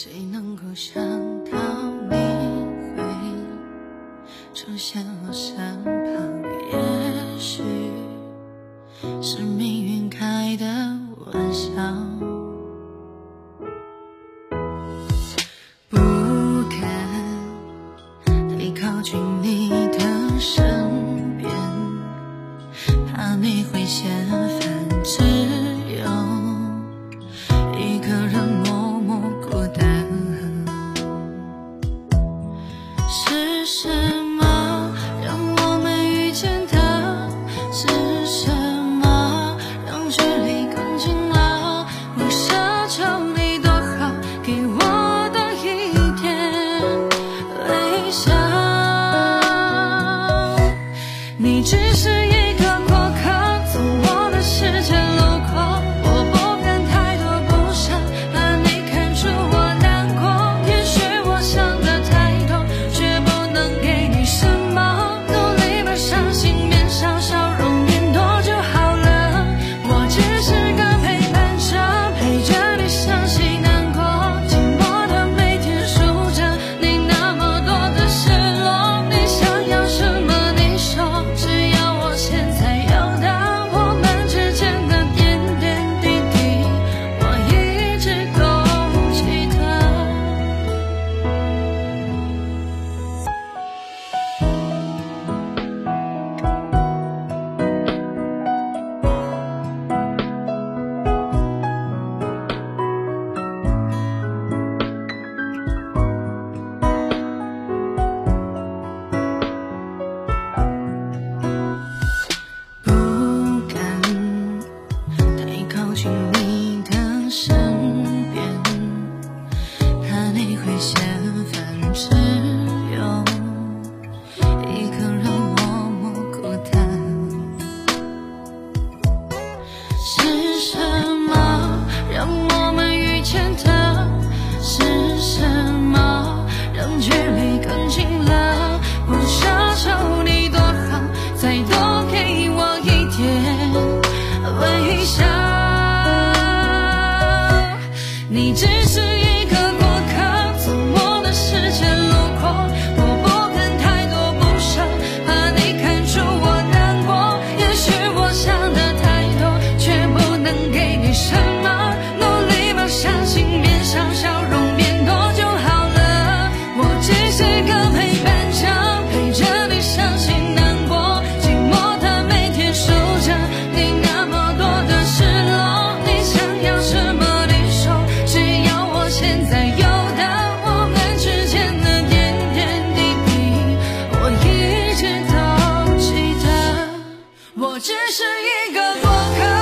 谁能够想到你会出现我身旁？也许是命运开的玩笑。千分之有一个人默默孤单。是什么让我们遇见的一个过客。